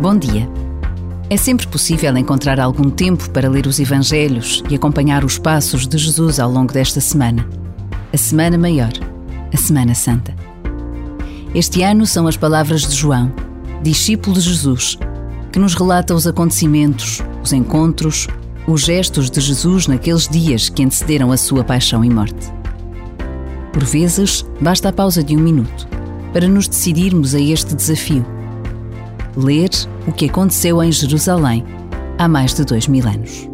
Bom dia. É sempre possível encontrar algum tempo para ler os Evangelhos e acompanhar os passos de Jesus ao longo desta semana. A Semana Maior, a Semana Santa. Este ano são as palavras de João, discípulo de Jesus, que nos relata os acontecimentos, os encontros, os gestos de Jesus naqueles dias que antecederam a sua paixão e morte. Por vezes, basta a pausa de um minuto para nos decidirmos a este desafio. Ler o que aconteceu em Jerusalém há mais de dois mil anos.